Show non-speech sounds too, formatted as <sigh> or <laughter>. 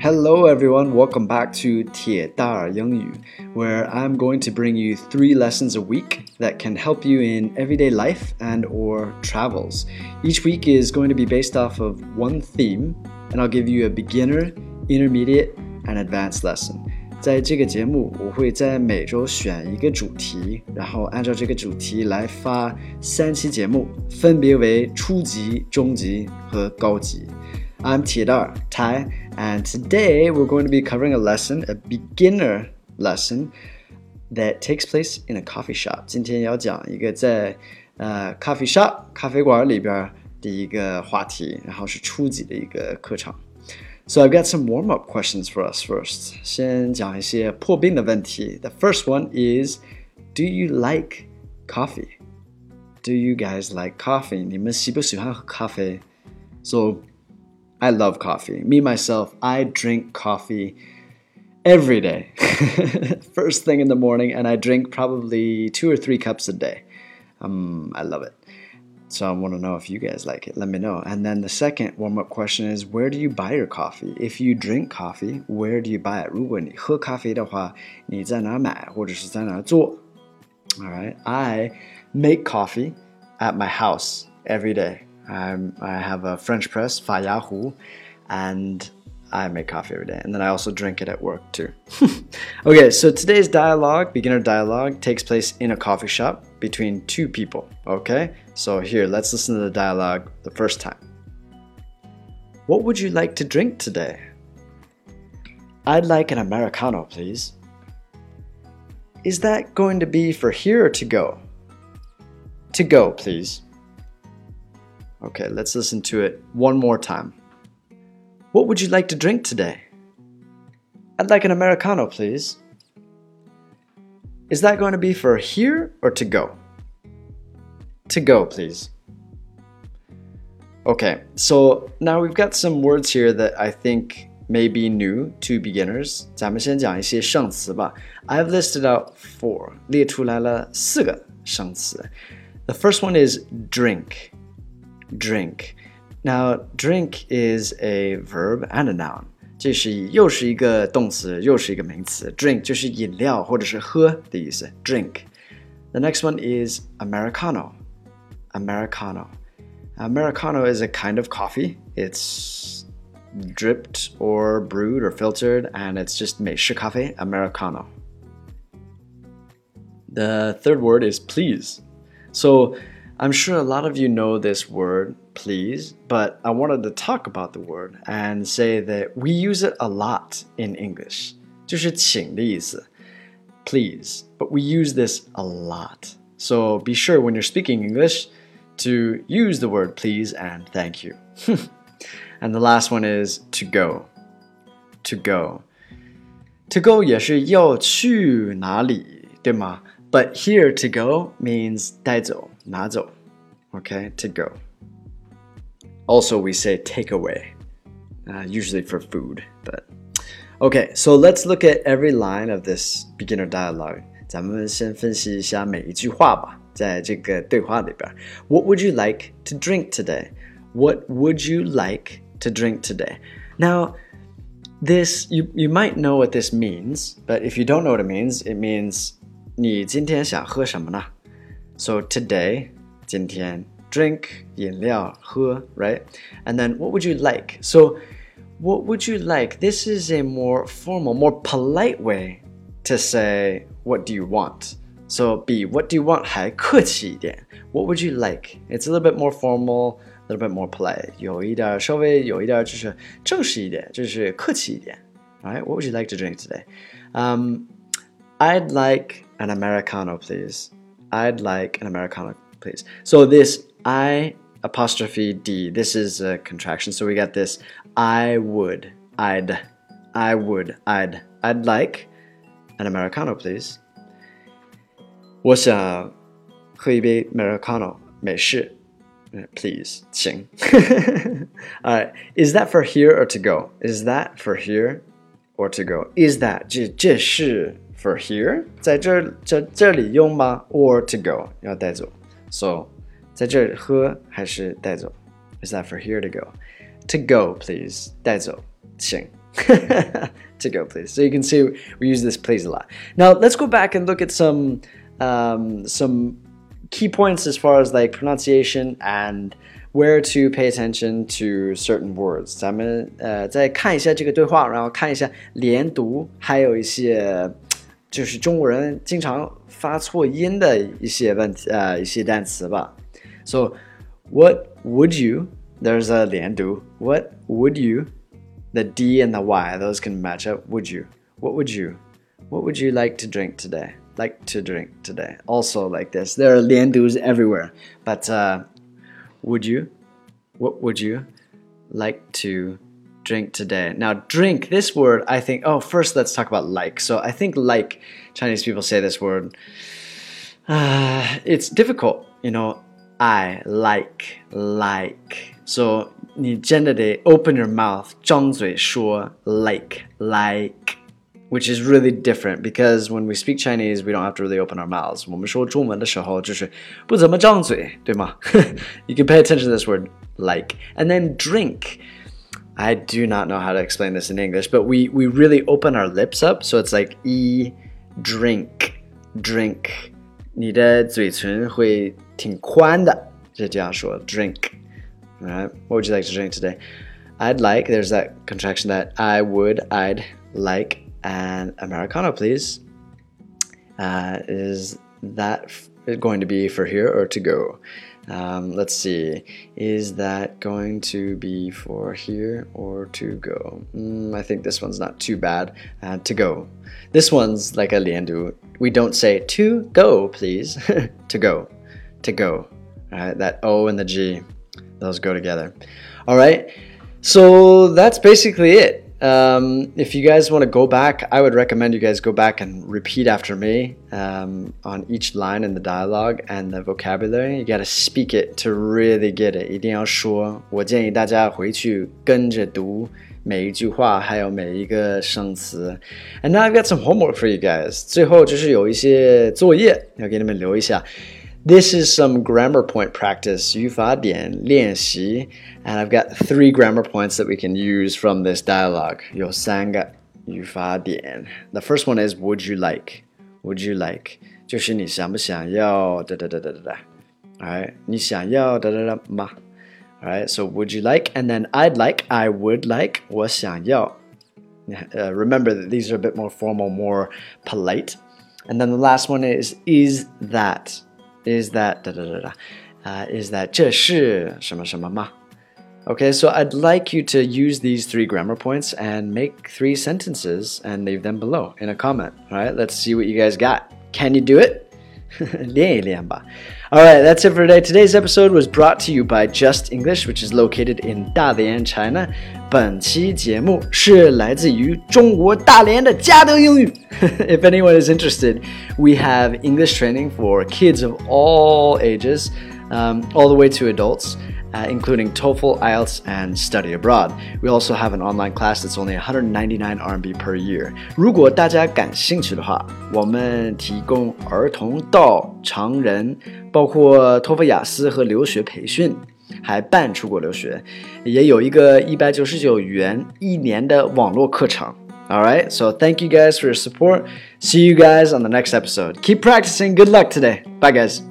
Hello, everyone. Welcome back to 铁大耳英语, where I'm going to bring you three lessons a week that can help you in everyday life and or travels. Each week is going to be based off of one theme, and I'll give you a beginner, intermediate, and advanced lesson. 在这个节目，我会在每周选一个主题，然后按照这个主题来发三期节目，分别为初级、中级和高级。 I'm Tidar Tai, and today we're going to be covering a lesson, a beginner lesson that takes place in a coffee shop. 今天要讲一个在呃 coffee shop 咖啡馆里边的一个话题，然后是初级的一个课程。So I've got some warm-up questions for us first. 先讲一些破冰的问题。The first one is, do you like coffee? Do you guys like coffee? 你们喜不喜欢喝咖啡？So I love coffee. Me, myself, I drink coffee every day. <laughs> First thing in the morning, and I drink probably two or three cups a day. Um, I love it. So I want to know if you guys like it. Let me know. And then the second warm up question is where do you buy your coffee? If you drink coffee, where do you buy it? 如果你喝咖啡的话，你在哪买或者是在哪做？All right. I make coffee at my house every day. I'm, I have a French press, Fayahu, and I make coffee every day. And then I also drink it at work too. <laughs> okay, so today's dialogue, beginner dialogue, takes place in a coffee shop between two people. Okay, so here, let's listen to the dialogue the first time. What would you like to drink today? I'd like an Americano, please. Is that going to be for here or to go? To go, please. Okay, let's listen to it one more time. What would you like to drink today? I'd like an Americano, please. Is that going to be for here or to go? To go, please. Okay, so now we've got some words here that I think may be new to beginners. 咱们先讲一些生词吧. I've listed out four. 列出来了四个生词. The first one is drink drink. Now, drink is a verb and a noun. 这是又是一个动词，又是一个名词。Drink 就是饮料或者是喝的意思。Drink. The next one is Americano. Americano. Americano is a kind of coffee. It's dripped or brewed or filtered, and it's just 美式咖啡 Americano. The third word is please. So I'm sure a lot of you know this word, please, but I wanted to talk about the word and say that we use it a lot in English. 就是请的意思, please, but we use this a lot. So be sure when you're speaking English to use the word please and thank you. <laughs> and the last one is to go. To go. To go 也是要去哪里， 对吗？but here to go means 带走,拿走. Okay, to go. Also, we say take away, uh, usually for food. But okay, so let's look at every line of this beginner dialogue. 咱们先分析一下每一句话吧，在这个对话里边。What would you like to drink today? What would you like to drink today? Now, this you you might know what this means, but if you don't know what it means, it means 你今天想喝什么呢？So today, 今天 drink 饮料喝 right? And then what would you like? So what would you like? This is a more formal, more polite way to say what do you want. So B, what do you want 还客气一点. What would you like? It's a little bit more formal, a little bit more polite. 有一点稍微有一点就是正式一点，就是客气一点. Right? What would you like to drink today? Um, I'd like an Americano, please. I'd like an Americano, please. So this I apostrophe D, this is a contraction. So we got this I would, I'd, I would, I'd, I'd like an Americano, please. 我想喝一杯 Americano, 美式 please, 请 <laughs> Alright, is that for here or to go? Is that for here or to go? Is that 这这是 for here 在这这这里用吗？or to go 要带走？So 在这里喝还是带走？Is that for here to go? To go, please 带走，请。 to go, <laughs> please. So you can see we use this please a lot. Now let's go back and look at some um, some key points as far as like pronunciation and where to pay attention to certain words。咱们呃再看一下这个对话，然后看一下连读，还有一些 就是中国人经常发错音的一些问题呃一些单词吧。So what would you? There's a 连读。What would you? The D and the Y, those can match up. Would you? What would you? What would you like to drink today? Like to drink today. Also like this. There are liandus everywhere. But uh, would you? What would you like to drink today? Now, drink, this word, I think, oh, first let's talk about like. So I think like Chinese people say this word. Uh, it's difficult, you know. I like, like. So 你真的得 open your mouth, 张嘴说 like, like, which is really different because when we speak Chinese, we don't have to really open our mouths. 我们说中文的时候就是不怎么张嘴，对吗？you can <laughs> pay attention to this word like. And then drink. I do not know how to explain this in English, but we, we really open our lips up. So it's like e drink, drink. 你的嘴唇会挺宽的，就这样说 drink。all right. What would you like to drink today? I'd like, there's that contraction that I would, I'd like an Americano, please. Uh, is that going to be for here or to go? Um, let's see. Is that going to be for here or to go? Mm, I think this one's not too bad. Uh, to go. This one's like a liandu. We don't say to go, please. <laughs> to go. To go. All right, that O and the G. Those go together. All right. So that's basically it. Um, if you guys want to go back, I would recommend you guys go back and repeat after me um, on each line in the dialogue and the vocabulary. You got to speak it to really get it. 一定要说。我建议大家回去跟着读每一句话，还有每一个生词。And now I've got some homework for you guys. 最后就是有一些作业要给你们留一下。 this is some grammar point practice, 语法点练习, and I've got three grammar points that we can use from this dialogue. 有三个语法点. The first one is would you like? Would you like? 就是你想不想要哒哒哒哒哒哒. Alright, 你想要哒哒哒吗? Alright, so would you like? And then I'd like, I would like, 我想要. Uh, remember that these are a bit more formal, more polite. And then the last one is is that is that da da da da, uh, is that 这是什么什么吗? Okay, so I'd like you to use these three grammar points and make three sentences and leave them below in a comment. All right, let's see what you guys got. Can you do it? <laughs> All right, that's it for today. Today's episode was brought to you by Just English, which is located in Dalian, China. 本期节目是来自于中国大连的嘉德英语。if anyone <laughs> is interested, we have English training for kids of all ages, um, all the way to adults uh, including TOEFL, IELTS, and study abroad. We also have an online class that's only 199 RMB per year. 如果大家感兴趣的话，我们提供儿童到成人，包括托福、雅思和留学培训。还办出国留学，也有一个一百九十九元一年的网络课程。All right, so thank you guys for your support. See you guys on the next episode. Keep practicing. Good luck today. Bye, guys.